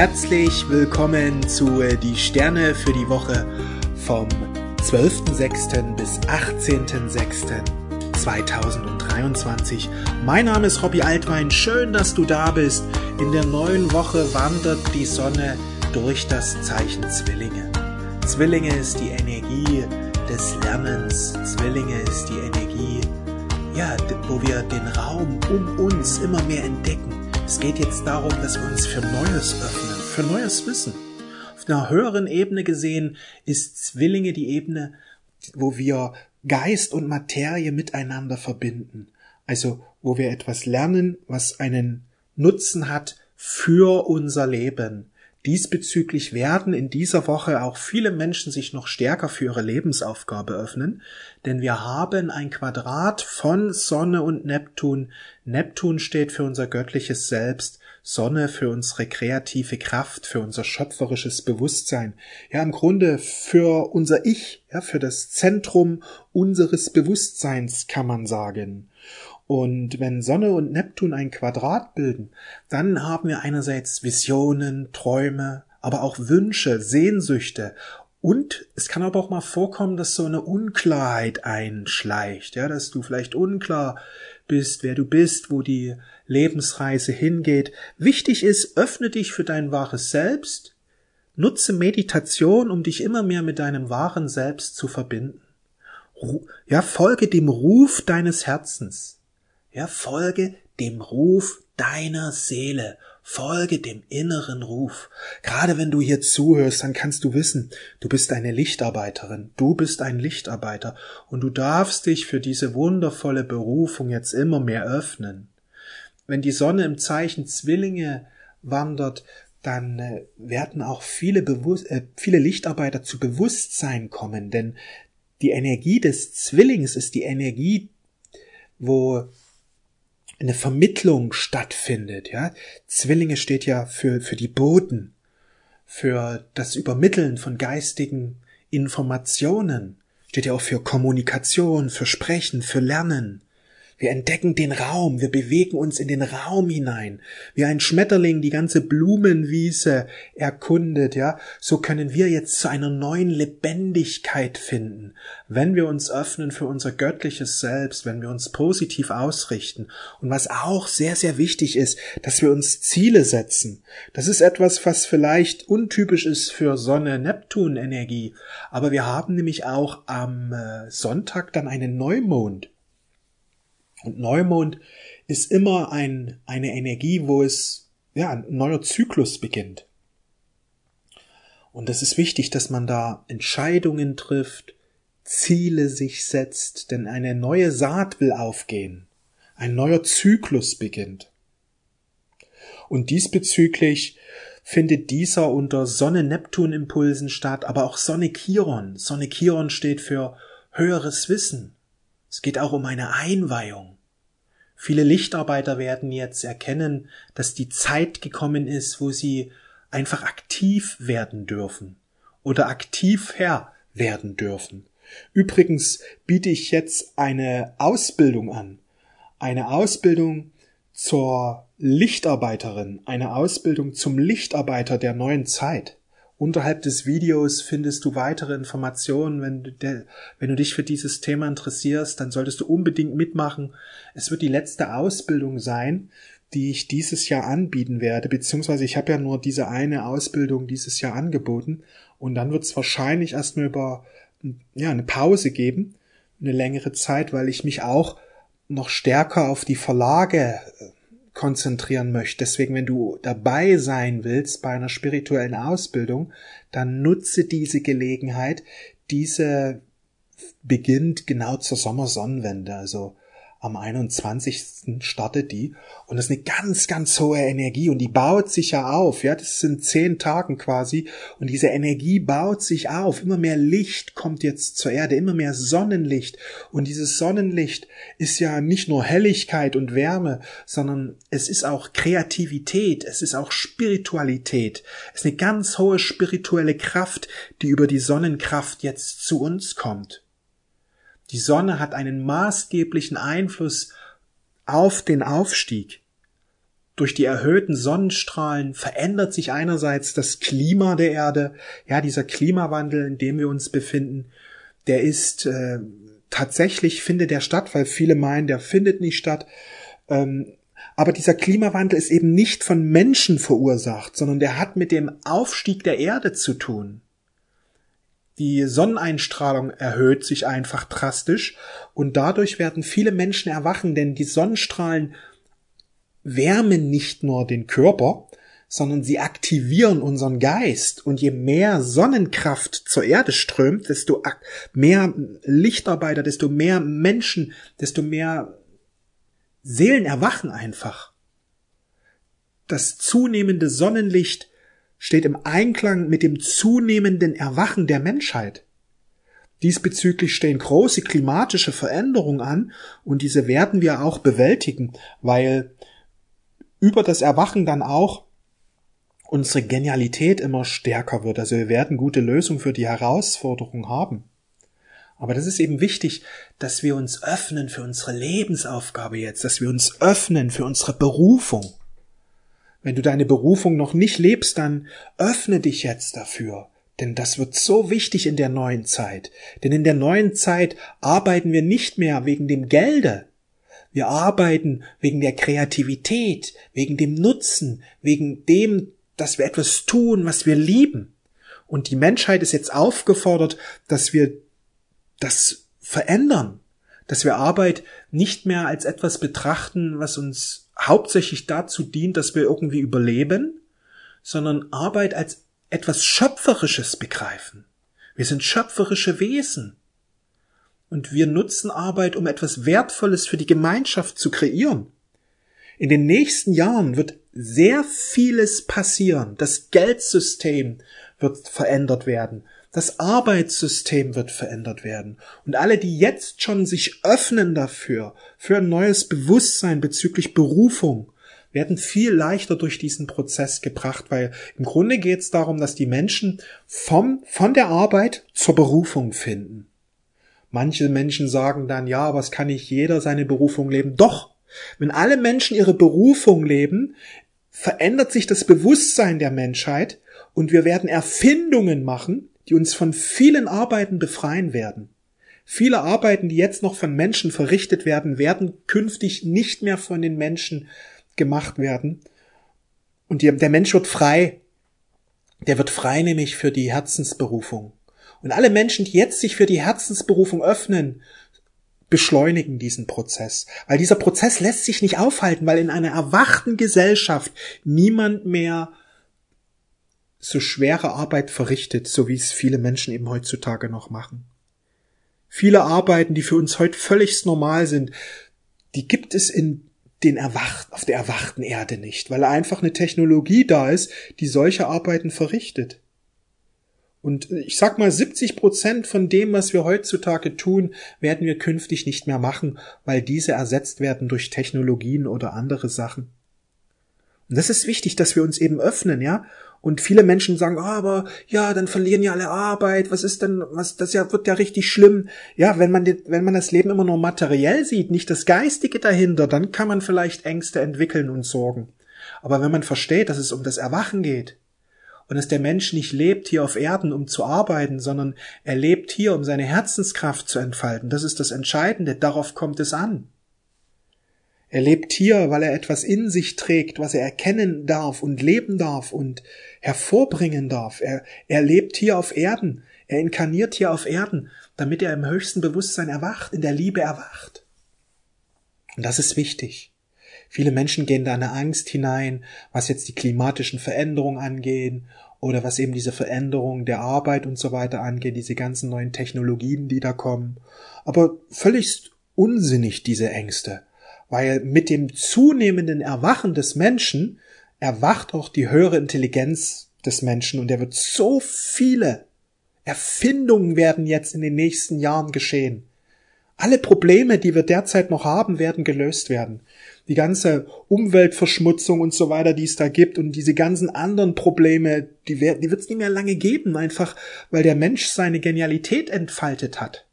Herzlich willkommen zu äh, Die Sterne für die Woche vom 12.06. bis 18.06.2023. Mein Name ist Robbie Altwein. Schön, dass du da bist. In der neuen Woche wandert die Sonne durch das Zeichen Zwillinge. Zwillinge ist die Energie des Lernens. Zwillinge ist die Energie, ja, wo wir den Raum um uns immer mehr entdecken. Es geht jetzt darum, dass wir uns für Neues öffnen, für neues Wissen. Auf einer höheren Ebene gesehen ist Zwillinge die Ebene, wo wir Geist und Materie miteinander verbinden. Also wo wir etwas lernen, was einen Nutzen hat für unser Leben. Diesbezüglich werden in dieser Woche auch viele Menschen sich noch stärker für ihre Lebensaufgabe öffnen, denn wir haben ein Quadrat von Sonne und Neptun. Neptun steht für unser göttliches Selbst, Sonne für unsere kreative Kraft, für unser schöpferisches Bewusstsein, ja im Grunde für unser Ich, ja für das Zentrum unseres Bewusstseins kann man sagen. Und wenn Sonne und Neptun ein Quadrat bilden, dann haben wir einerseits Visionen, Träume, aber auch Wünsche, Sehnsüchte. Und es kann aber auch mal vorkommen, dass so eine Unklarheit einschleicht, ja, dass du vielleicht unklar bist, wer du bist, wo die Lebensreise hingeht. Wichtig ist, öffne dich für dein wahres Selbst, nutze Meditation, um dich immer mehr mit deinem wahren Selbst zu verbinden. Ja, folge dem Ruf deines Herzens. Ja, folge dem Ruf deiner Seele. Folge dem inneren Ruf. Gerade wenn du hier zuhörst, dann kannst du wissen, du bist eine Lichtarbeiterin, du bist ein Lichtarbeiter und du darfst dich für diese wundervolle Berufung jetzt immer mehr öffnen. Wenn die Sonne im Zeichen Zwillinge wandert, dann äh, werden auch viele, Bewusst äh, viele Lichtarbeiter zu Bewusstsein kommen, denn die Energie des Zwillings ist die Energie, wo eine Vermittlung stattfindet, ja. Zwillinge steht ja für, für die Boten, für das Übermitteln von geistigen Informationen, steht ja auch für Kommunikation, für Sprechen, für Lernen. Wir entdecken den Raum, wir bewegen uns in den Raum hinein. Wie ein Schmetterling die ganze Blumenwiese erkundet, ja, so können wir jetzt zu einer neuen Lebendigkeit finden, wenn wir uns öffnen für unser göttliches Selbst, wenn wir uns positiv ausrichten. Und was auch sehr, sehr wichtig ist, dass wir uns Ziele setzen. Das ist etwas, was vielleicht untypisch ist für Sonne-Neptun-Energie. Aber wir haben nämlich auch am äh, Sonntag dann einen Neumond. Und Neumond ist immer ein, eine Energie, wo es, ja, ein neuer Zyklus beginnt. Und das ist wichtig, dass man da Entscheidungen trifft, Ziele sich setzt, denn eine neue Saat will aufgehen. Ein neuer Zyklus beginnt. Und diesbezüglich findet dieser unter Sonne-Neptun-Impulsen statt, aber auch Sonne-Chiron. Sonne-Chiron steht für höheres Wissen, es geht auch um eine Einweihung. Viele Lichtarbeiter werden jetzt erkennen, dass die Zeit gekommen ist, wo sie einfach aktiv werden dürfen oder aktiv Herr werden dürfen. Übrigens biete ich jetzt eine Ausbildung an. Eine Ausbildung zur Lichtarbeiterin, eine Ausbildung zum Lichtarbeiter der neuen Zeit. Unterhalb des Videos findest du weitere Informationen. Wenn du, de, wenn du dich für dieses Thema interessierst, dann solltest du unbedingt mitmachen. Es wird die letzte Ausbildung sein, die ich dieses Jahr anbieten werde, beziehungsweise ich habe ja nur diese eine Ausbildung dieses Jahr angeboten und dann wird es wahrscheinlich erstmal über ja, eine Pause geben, eine längere Zeit, weil ich mich auch noch stärker auf die Verlage äh, konzentrieren möchte. Deswegen, wenn du dabei sein willst bei einer spirituellen Ausbildung, dann nutze diese Gelegenheit. Diese beginnt genau zur Sommersonnenwende. Also am 21. startet die und das ist eine ganz, ganz hohe Energie und die baut sich ja auf. Ja, das sind zehn Tagen quasi und diese Energie baut sich auf. Immer mehr Licht kommt jetzt zur Erde, immer mehr Sonnenlicht und dieses Sonnenlicht ist ja nicht nur Helligkeit und Wärme, sondern es ist auch Kreativität, es ist auch Spiritualität. Es ist eine ganz hohe spirituelle Kraft, die über die Sonnenkraft jetzt zu uns kommt. Die Sonne hat einen maßgeblichen Einfluss auf den Aufstieg. durch die erhöhten Sonnenstrahlen verändert sich einerseits das Klima der Erde. Ja, dieser Klimawandel, in dem wir uns befinden, der ist äh, tatsächlich findet der statt, weil viele meinen, der findet nicht statt. Ähm, aber dieser Klimawandel ist eben nicht von Menschen verursacht, sondern der hat mit dem Aufstieg der Erde zu tun. Die Sonneneinstrahlung erhöht sich einfach drastisch und dadurch werden viele Menschen erwachen, denn die Sonnenstrahlen wärmen nicht nur den Körper, sondern sie aktivieren unseren Geist. Und je mehr Sonnenkraft zur Erde strömt, desto mehr Lichtarbeiter, desto mehr Menschen, desto mehr Seelen erwachen einfach. Das zunehmende Sonnenlicht steht im Einklang mit dem zunehmenden Erwachen der Menschheit. Diesbezüglich stehen große klimatische Veränderungen an und diese werden wir auch bewältigen, weil über das Erwachen dann auch unsere Genialität immer stärker wird. Also wir werden gute Lösungen für die Herausforderung haben. Aber das ist eben wichtig, dass wir uns öffnen für unsere Lebensaufgabe jetzt, dass wir uns öffnen für unsere Berufung. Wenn du deine Berufung noch nicht lebst, dann öffne dich jetzt dafür. Denn das wird so wichtig in der neuen Zeit. Denn in der neuen Zeit arbeiten wir nicht mehr wegen dem Gelde, wir arbeiten wegen der Kreativität, wegen dem Nutzen, wegen dem, dass wir etwas tun, was wir lieben. Und die Menschheit ist jetzt aufgefordert, dass wir das verändern, dass wir Arbeit nicht mehr als etwas betrachten, was uns hauptsächlich dazu dient, dass wir irgendwie überleben, sondern Arbeit als etwas Schöpferisches begreifen. Wir sind schöpferische Wesen. Und wir nutzen Arbeit, um etwas Wertvolles für die Gemeinschaft zu kreieren. In den nächsten Jahren wird sehr vieles passieren. Das Geldsystem wird verändert werden. Das Arbeitssystem wird verändert werden. Und alle, die jetzt schon sich öffnen dafür, für ein neues Bewusstsein bezüglich Berufung, werden viel leichter durch diesen Prozess gebracht, weil im Grunde geht es darum, dass die Menschen vom, von der Arbeit zur Berufung finden. Manche Menschen sagen dann, ja, aber es kann nicht jeder seine Berufung leben. Doch, wenn alle Menschen ihre Berufung leben, verändert sich das Bewusstsein der Menschheit und wir werden Erfindungen machen, die uns von vielen Arbeiten befreien werden. Viele Arbeiten, die jetzt noch von Menschen verrichtet werden, werden künftig nicht mehr von den Menschen gemacht werden. Und der Mensch wird frei. Der wird frei nämlich für die Herzensberufung. Und alle Menschen, die jetzt sich für die Herzensberufung öffnen, beschleunigen diesen Prozess. Weil dieser Prozess lässt sich nicht aufhalten, weil in einer erwachten Gesellschaft niemand mehr so schwere Arbeit verrichtet, so wie es viele Menschen eben heutzutage noch machen. Viele Arbeiten, die für uns heute völlig normal sind, die gibt es in den erwacht, auf der erwachten Erde nicht, weil einfach eine Technologie da ist, die solche Arbeiten verrichtet. Und ich sag mal, 70 Prozent von dem, was wir heutzutage tun, werden wir künftig nicht mehr machen, weil diese ersetzt werden durch Technologien oder andere Sachen. Und das ist wichtig, dass wir uns eben öffnen, ja. Und viele Menschen sagen, oh, aber ja, dann verlieren ja alle Arbeit. Was ist denn, was, das ja, wird ja richtig schlimm. Ja, wenn man, wenn man das Leben immer nur materiell sieht, nicht das Geistige dahinter, dann kann man vielleicht Ängste entwickeln und Sorgen. Aber wenn man versteht, dass es um das Erwachen geht, und dass der Mensch nicht lebt hier auf Erden, um zu arbeiten, sondern er lebt hier, um seine Herzenskraft zu entfalten. Das ist das Entscheidende, darauf kommt es an. Er lebt hier, weil er etwas in sich trägt, was er erkennen darf und leben darf und hervorbringen darf. Er, er lebt hier auf Erden, er inkarniert hier auf Erden, damit er im höchsten Bewusstsein erwacht, in der Liebe erwacht. Und das ist wichtig. Viele Menschen gehen da eine Angst hinein, was jetzt die klimatischen Veränderungen angehen oder was eben diese Veränderung der Arbeit und so weiter angeht, diese ganzen neuen Technologien, die da kommen. Aber völlig unsinnig diese Ängste, weil mit dem zunehmenden Erwachen des Menschen erwacht auch die höhere Intelligenz des Menschen und er wird so viele Erfindungen werden jetzt in den nächsten Jahren geschehen. Alle Probleme, die wir derzeit noch haben, werden gelöst werden die ganze Umweltverschmutzung und so weiter, die es da gibt und diese ganzen anderen Probleme, die, die wird es nicht mehr lange geben, einfach weil der Mensch seine Genialität entfaltet hat.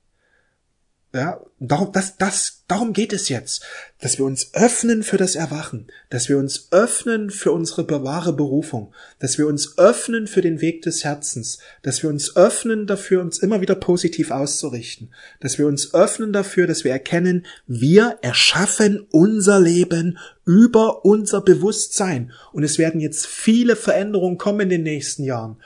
Ja, darum, das, das, darum geht es jetzt, dass wir uns öffnen für das Erwachen, dass wir uns öffnen für unsere wahre Berufung, dass wir uns öffnen für den Weg des Herzens, dass wir uns öffnen dafür, uns immer wieder positiv auszurichten, dass wir uns öffnen dafür, dass wir erkennen, wir erschaffen unser Leben über unser Bewusstsein. Und es werden jetzt viele Veränderungen kommen in den nächsten Jahren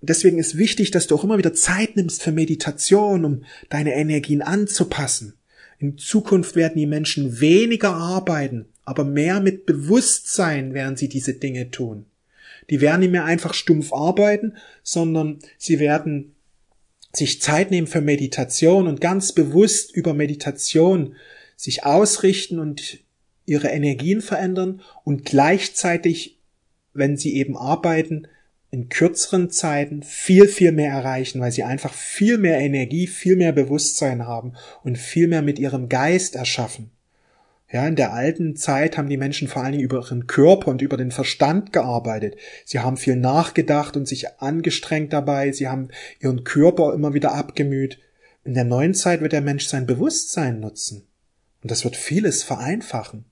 deswegen ist wichtig, dass du auch immer wieder Zeit nimmst für Meditation, um deine Energien anzupassen. In Zukunft werden die Menschen weniger arbeiten, aber mehr mit Bewusstsein werden sie diese Dinge tun. Die werden nicht mehr einfach stumpf arbeiten, sondern sie werden sich Zeit nehmen für Meditation und ganz bewusst über Meditation sich ausrichten und ihre Energien verändern und gleichzeitig, wenn sie eben arbeiten, in kürzeren Zeiten viel, viel mehr erreichen, weil sie einfach viel mehr Energie, viel mehr Bewusstsein haben und viel mehr mit ihrem Geist erschaffen. Ja, in der alten Zeit haben die Menschen vor allen Dingen über ihren Körper und über den Verstand gearbeitet. Sie haben viel nachgedacht und sich angestrengt dabei. Sie haben ihren Körper immer wieder abgemüht. In der neuen Zeit wird der Mensch sein Bewusstsein nutzen. Und das wird vieles vereinfachen.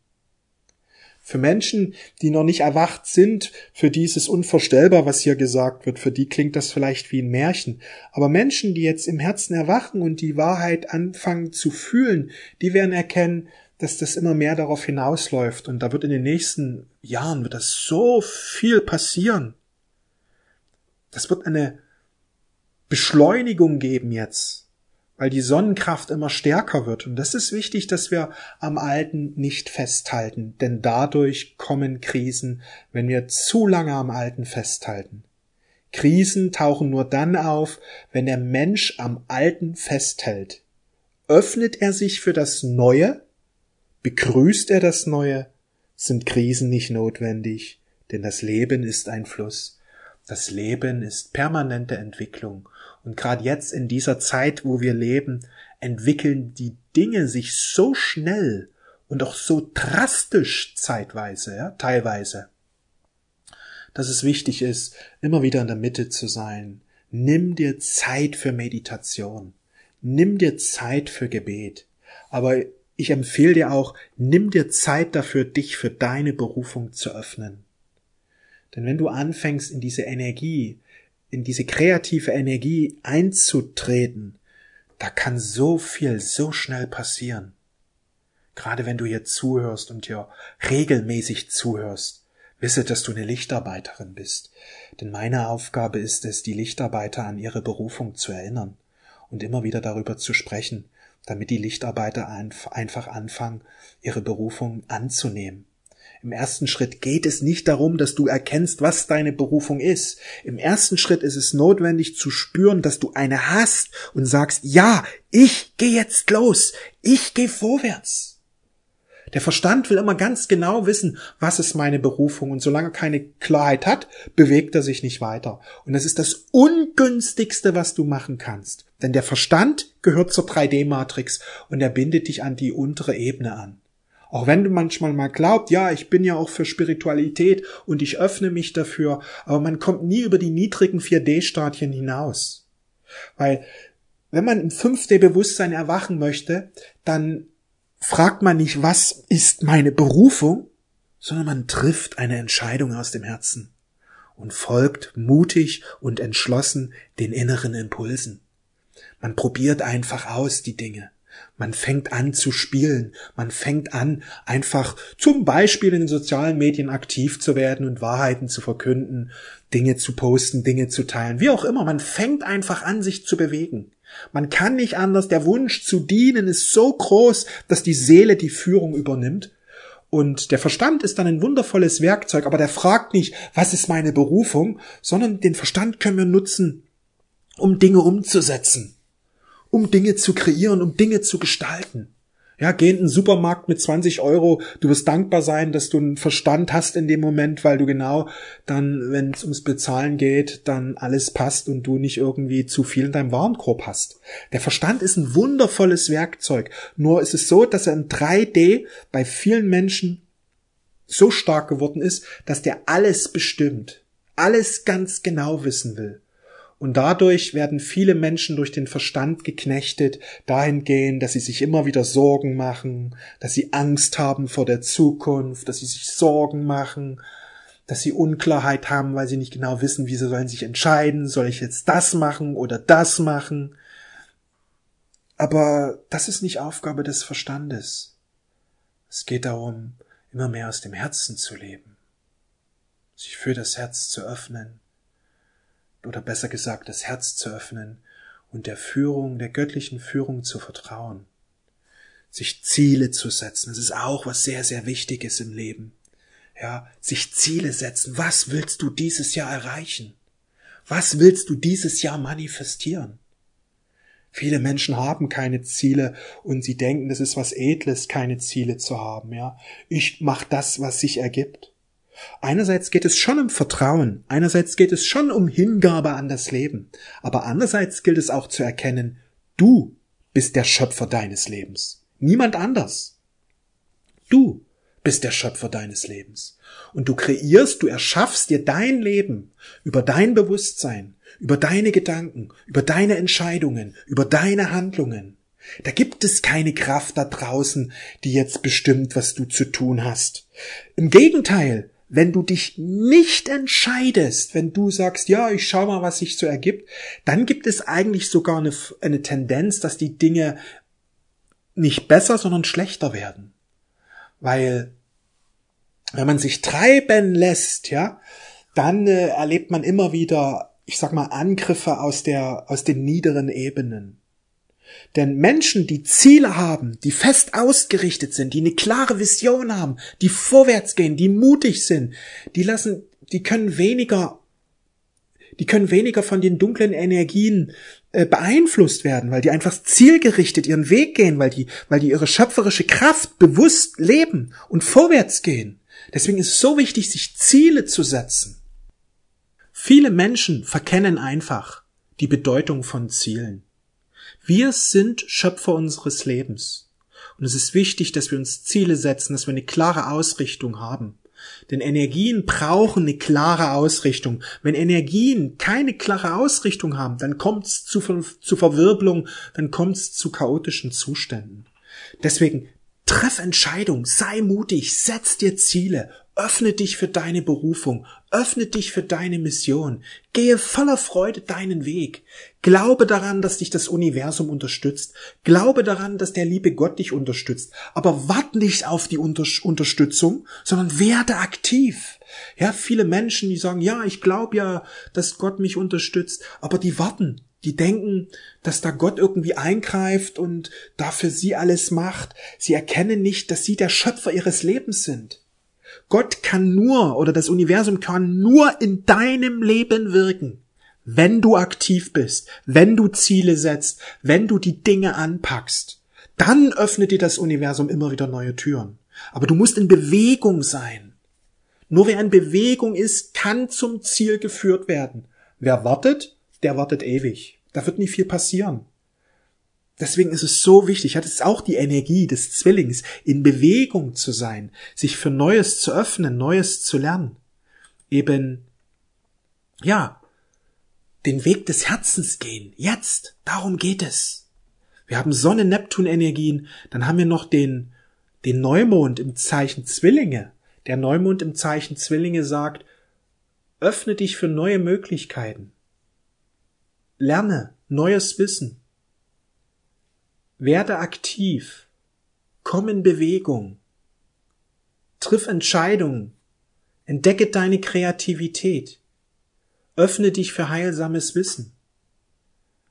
Für Menschen, die noch nicht erwacht sind, für die ist es unvorstellbar, was hier gesagt wird. Für die klingt das vielleicht wie ein Märchen. Aber Menschen, die jetzt im Herzen erwachen und die Wahrheit anfangen zu fühlen, die werden erkennen, dass das immer mehr darauf hinausläuft. Und da wird in den nächsten Jahren wird das so viel passieren. Das wird eine Beschleunigung geben jetzt weil die Sonnenkraft immer stärker wird. Und das ist wichtig, dass wir am Alten nicht festhalten, denn dadurch kommen Krisen, wenn wir zu lange am Alten festhalten. Krisen tauchen nur dann auf, wenn der Mensch am Alten festhält. Öffnet er sich für das Neue? Begrüßt er das Neue? Sind Krisen nicht notwendig, denn das Leben ist ein Fluss. Das Leben ist permanente Entwicklung und gerade jetzt in dieser Zeit, wo wir leben, entwickeln die Dinge sich so schnell und auch so drastisch zeitweise, ja, teilweise, dass es wichtig ist, immer wieder in der Mitte zu sein. Nimm dir Zeit für Meditation. Nimm dir Zeit für Gebet. Aber ich empfehle dir auch, nimm dir Zeit dafür, dich für deine Berufung zu öffnen. Denn wenn du anfängst, in diese Energie, in diese kreative Energie einzutreten, da kann so viel so schnell passieren. Gerade wenn du hier zuhörst und hier regelmäßig zuhörst, wisse, dass du eine Lichtarbeiterin bist. Denn meine Aufgabe ist es, die Lichtarbeiter an ihre Berufung zu erinnern und immer wieder darüber zu sprechen, damit die Lichtarbeiter einfach anfangen, ihre Berufung anzunehmen im ersten Schritt geht es nicht darum, dass du erkennst, was deine Berufung ist. Im ersten Schritt ist es notwendig zu spüren, dass du eine hast und sagst, ja, ich gehe jetzt los, ich gehe vorwärts. Der Verstand will immer ganz genau wissen, was ist meine Berufung und solange er keine Klarheit hat, bewegt er sich nicht weiter. Und das ist das ungünstigste, was du machen kannst. Denn der Verstand gehört zur 3D-Matrix und er bindet dich an die untere Ebene an. Auch wenn du manchmal mal glaubt, ja, ich bin ja auch für Spiritualität und ich öffne mich dafür, aber man kommt nie über die niedrigen 4D-Stadien hinaus. Weil wenn man im 5D-Bewusstsein erwachen möchte, dann fragt man nicht, was ist meine Berufung, sondern man trifft eine Entscheidung aus dem Herzen und folgt mutig und entschlossen den inneren Impulsen. Man probiert einfach aus die Dinge. Man fängt an zu spielen. Man fängt an, einfach zum Beispiel in den sozialen Medien aktiv zu werden und Wahrheiten zu verkünden, Dinge zu posten, Dinge zu teilen, wie auch immer. Man fängt einfach an, sich zu bewegen. Man kann nicht anders. Der Wunsch zu dienen ist so groß, dass die Seele die Führung übernimmt. Und der Verstand ist dann ein wundervolles Werkzeug, aber der fragt nicht, was ist meine Berufung, sondern den Verstand können wir nutzen, um Dinge umzusetzen um Dinge zu kreieren, um Dinge zu gestalten. Ja, geh in den Supermarkt mit 20 Euro. Du wirst dankbar sein, dass du einen Verstand hast in dem Moment, weil du genau dann, wenn es ums Bezahlen geht, dann alles passt und du nicht irgendwie zu viel in deinem Warenkorb hast. Der Verstand ist ein wundervolles Werkzeug. Nur ist es so, dass er in 3D bei vielen Menschen so stark geworden ist, dass der alles bestimmt. Alles ganz genau wissen will. Und dadurch werden viele Menschen durch den Verstand geknechtet, dahingehend, dass sie sich immer wieder Sorgen machen, dass sie Angst haben vor der Zukunft, dass sie sich Sorgen machen, dass sie Unklarheit haben, weil sie nicht genau wissen, wie sie sollen sich entscheiden, soll ich jetzt das machen oder das machen. Aber das ist nicht Aufgabe des Verstandes. Es geht darum, immer mehr aus dem Herzen zu leben, sich für das Herz zu öffnen, oder besser gesagt das Herz zu öffnen und der Führung, der göttlichen Führung zu vertrauen, sich Ziele zu setzen. Das ist auch was sehr, sehr Wichtiges im Leben. Ja, sich Ziele setzen. Was willst du dieses Jahr erreichen? Was willst du dieses Jahr manifestieren? Viele Menschen haben keine Ziele und sie denken, das ist was Edles, keine Ziele zu haben, ja. Ich mach das, was sich ergibt. Einerseits geht es schon um Vertrauen, einerseits geht es schon um Hingabe an das Leben, aber andererseits gilt es auch zu erkennen, du bist der Schöpfer deines Lebens, niemand anders. Du bist der Schöpfer deines Lebens. Und du kreierst, du erschaffst dir dein Leben über dein Bewusstsein, über deine Gedanken, über deine Entscheidungen, über deine Handlungen. Da gibt es keine Kraft da draußen, die jetzt bestimmt, was du zu tun hast. Im Gegenteil, wenn du dich nicht entscheidest, wenn du sagst, ja, ich schau mal, was sich so ergibt, dann gibt es eigentlich sogar eine, eine Tendenz, dass die Dinge nicht besser, sondern schlechter werden. Weil, wenn man sich treiben lässt, ja, dann äh, erlebt man immer wieder, ich sag mal, Angriffe aus der, aus den niederen Ebenen. Denn Menschen, die Ziele haben, die fest ausgerichtet sind, die eine klare Vision haben, die vorwärts gehen, die mutig sind, die lassen, die können weniger, die können weniger von den dunklen Energien äh, beeinflusst werden, weil die einfach zielgerichtet ihren Weg gehen, weil die, weil die ihre schöpferische Kraft bewusst leben und vorwärts gehen. Deswegen ist es so wichtig, sich Ziele zu setzen. Viele Menschen verkennen einfach die Bedeutung von Zielen. Wir sind Schöpfer unseres Lebens. Und es ist wichtig, dass wir uns Ziele setzen, dass wir eine klare Ausrichtung haben. Denn Energien brauchen eine klare Ausrichtung. Wenn Energien keine klare Ausrichtung haben, dann kommt es zu, zu Verwirbelung, dann kommt es zu chaotischen Zuständen. Deswegen treff Entscheidung, sei mutig, setz dir Ziele, öffne dich für deine Berufung, öffne dich für deine Mission, gehe voller Freude deinen Weg, glaube daran, dass dich das Universum unterstützt, glaube daran, dass der liebe Gott dich unterstützt, aber warte nicht auf die Unter Unterstützung, sondern werde aktiv. Ja, viele Menschen, die sagen, ja, ich glaube ja, dass Gott mich unterstützt, aber die warten, die denken, dass da Gott irgendwie eingreift und dafür sie alles macht. Sie erkennen nicht, dass sie der Schöpfer ihres Lebens sind. Gott kann nur oder das Universum kann nur in deinem Leben wirken, wenn du aktiv bist, wenn du Ziele setzt, wenn du die Dinge anpackst. Dann öffnet dir das Universum immer wieder neue Türen. Aber du musst in Bewegung sein. Nur wer in Bewegung ist, kann zum Ziel geführt werden. Wer wartet, der wartet ewig. Da wird nicht viel passieren. Deswegen ist es so wichtig, hat es auch die Energie des Zwillings, in Bewegung zu sein, sich für Neues zu öffnen, Neues zu lernen. Eben, ja, den Weg des Herzens gehen. Jetzt. Darum geht es. Wir haben Sonne-Neptun-Energien, dann haben wir noch den, den Neumond im Zeichen Zwillinge. Der Neumond im Zeichen Zwillinge sagt, öffne dich für neue Möglichkeiten. Lerne neues Wissen. Werde aktiv. Komm in Bewegung. Triff Entscheidungen. Entdecke deine Kreativität. Öffne dich für heilsames Wissen.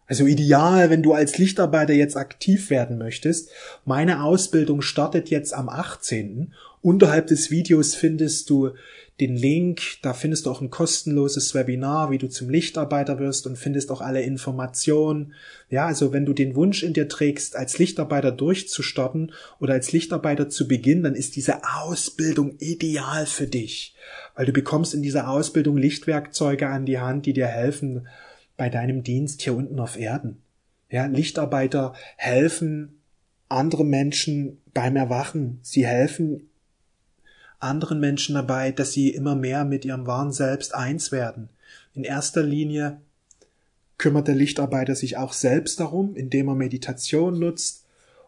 Also ideal, wenn du als Lichtarbeiter jetzt aktiv werden möchtest. Meine Ausbildung startet jetzt am 18. Unterhalb des Videos findest du den Link, da findest du auch ein kostenloses Webinar, wie du zum Lichtarbeiter wirst und findest auch alle Informationen. Ja, also wenn du den Wunsch in dir trägst, als Lichtarbeiter durchzustarten oder als Lichtarbeiter zu beginnen, dann ist diese Ausbildung ideal für dich, weil du bekommst in dieser Ausbildung Lichtwerkzeuge an die Hand, die dir helfen bei deinem Dienst hier unten auf Erden. Ja, Lichtarbeiter helfen andere Menschen beim Erwachen. Sie helfen anderen Menschen dabei, dass sie immer mehr mit ihrem wahren Selbst eins werden. In erster Linie kümmert der Lichtarbeiter sich auch selbst darum, indem er Meditation nutzt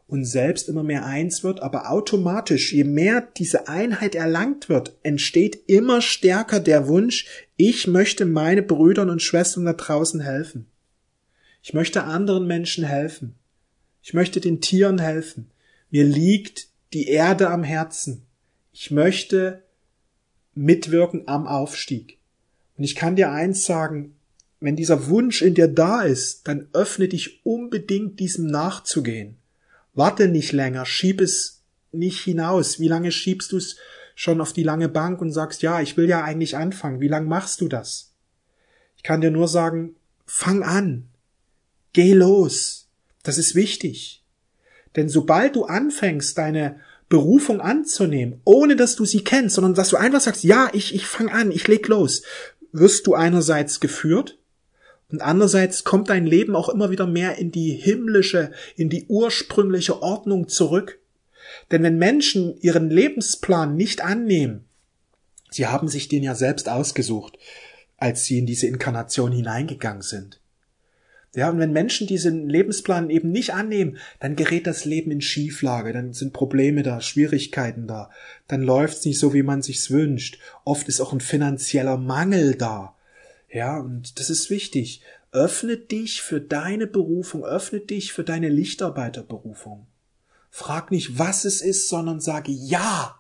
und selbst immer mehr eins wird, aber automatisch, je mehr diese Einheit erlangt wird, entsteht immer stärker der Wunsch, ich möchte meine Brüdern und Schwestern da draußen helfen. Ich möchte anderen Menschen helfen. Ich möchte den Tieren helfen. Mir liegt die Erde am Herzen. Ich möchte mitwirken am Aufstieg. Und ich kann dir eins sagen, wenn dieser Wunsch in dir da ist, dann öffne dich unbedingt diesem nachzugehen. Warte nicht länger, schieb es nicht hinaus. Wie lange schiebst du es schon auf die lange Bank und sagst, ja, ich will ja eigentlich anfangen. Wie lange machst du das? Ich kann dir nur sagen, fang an. Geh los. Das ist wichtig. Denn sobald du anfängst, deine Berufung anzunehmen, ohne dass du sie kennst, sondern dass du einfach sagst, ja, ich, ich fang an, ich leg los, wirst du einerseits geführt und andererseits kommt dein Leben auch immer wieder mehr in die himmlische, in die ursprüngliche Ordnung zurück. Denn wenn Menschen ihren Lebensplan nicht annehmen, sie haben sich den ja selbst ausgesucht, als sie in diese Inkarnation hineingegangen sind. Ja, und wenn Menschen diesen Lebensplan eben nicht annehmen, dann gerät das Leben in Schieflage, dann sind Probleme da, Schwierigkeiten da, dann läuft's nicht so, wie man sich's wünscht. Oft ist auch ein finanzieller Mangel da. Ja, und das ist wichtig. Öffne dich für deine Berufung, öffne dich für deine Lichtarbeiterberufung. Frag nicht, was es ist, sondern sage ja.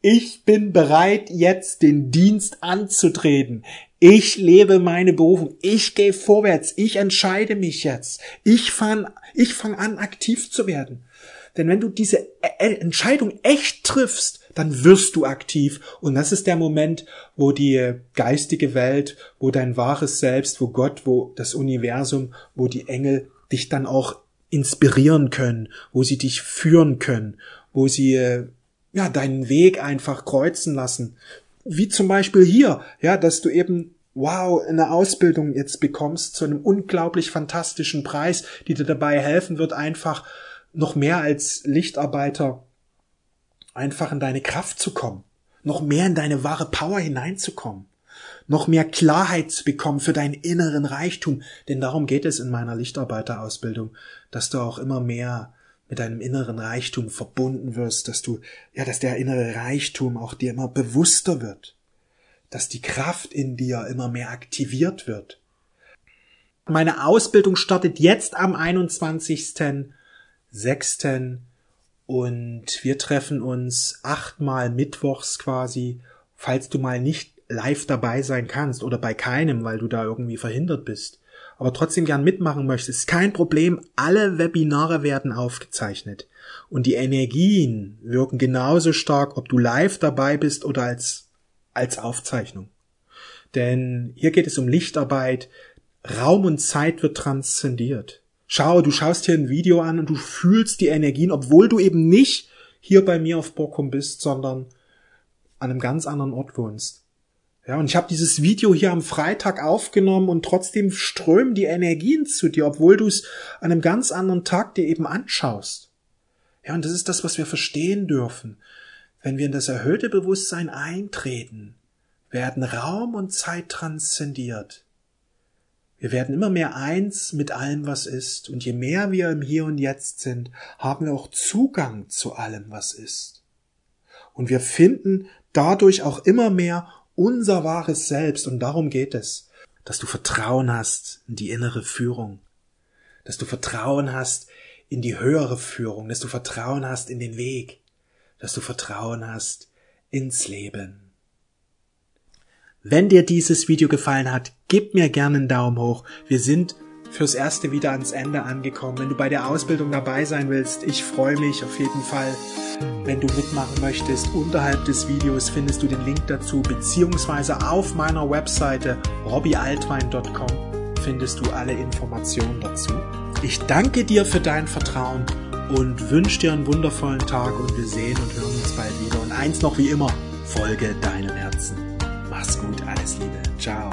Ich bin bereit, jetzt den Dienst anzutreten. Ich lebe meine Berufung. Ich gehe vorwärts. Ich entscheide mich jetzt. Ich fange ich fang an, aktiv zu werden. Denn wenn du diese e-, e-, Entscheidung echt triffst, dann wirst du aktiv. Und das ist der Moment, wo die geistige Welt, wo dein wahres Selbst, wo Gott, wo das Universum, wo die Engel dich dann auch inspirieren können, wo sie dich führen können, wo sie äh, ja deinen Weg einfach kreuzen lassen. Wie zum Beispiel hier, ja, dass du eben wow, eine Ausbildung jetzt bekommst zu einem unglaublich fantastischen Preis, die dir dabei helfen wird, einfach noch mehr als Lichtarbeiter einfach in deine Kraft zu kommen, noch mehr in deine wahre Power hineinzukommen, noch mehr Klarheit zu bekommen für deinen inneren Reichtum, denn darum geht es in meiner Lichtarbeiterausbildung, dass du auch immer mehr mit deinem inneren Reichtum verbunden wirst, dass du, ja, dass der innere Reichtum auch dir immer bewusster wird, dass die Kraft in dir immer mehr aktiviert wird. Meine Ausbildung startet jetzt am 21.06. und wir treffen uns achtmal mittwochs quasi, falls du mal nicht live dabei sein kannst oder bei keinem, weil du da irgendwie verhindert bist aber trotzdem gern mitmachen möchtest, kein Problem. Alle Webinare werden aufgezeichnet. Und die Energien wirken genauso stark, ob du live dabei bist oder als, als Aufzeichnung. Denn hier geht es um Lichtarbeit. Raum und Zeit wird transzendiert. Schau, du schaust hier ein Video an und du fühlst die Energien, obwohl du eben nicht hier bei mir auf Borkum bist, sondern an einem ganz anderen Ort wohnst. Ja, und ich habe dieses Video hier am Freitag aufgenommen und trotzdem strömen die Energien zu dir, obwohl du es an einem ganz anderen Tag dir eben anschaust. Ja, und das ist das, was wir verstehen dürfen. Wenn wir in das erhöhte Bewusstsein eintreten, werden Raum und Zeit transzendiert. Wir werden immer mehr eins mit allem, was ist. Und je mehr wir im Hier und Jetzt sind, haben wir auch Zugang zu allem, was ist. Und wir finden dadurch auch immer mehr unser wahres Selbst und darum geht es, dass du Vertrauen hast in die innere Führung, dass du Vertrauen hast in die höhere Führung, dass du Vertrauen hast in den Weg, dass du Vertrauen hast ins Leben. Wenn dir dieses Video gefallen hat, gib mir gerne einen Daumen hoch. Wir sind fürs erste wieder ans Ende angekommen. Wenn du bei der Ausbildung dabei sein willst, ich freue mich auf jeden Fall. Wenn du mitmachen möchtest, unterhalb des Videos findest du den Link dazu, beziehungsweise auf meiner Webseite robbyaltwein.com findest du alle Informationen dazu. Ich danke dir für dein Vertrauen und wünsche dir einen wundervollen Tag und wir sehen und hören uns bald wieder. Und eins noch wie immer, folge deinem Herzen. Mach's gut, alles Liebe. Ciao.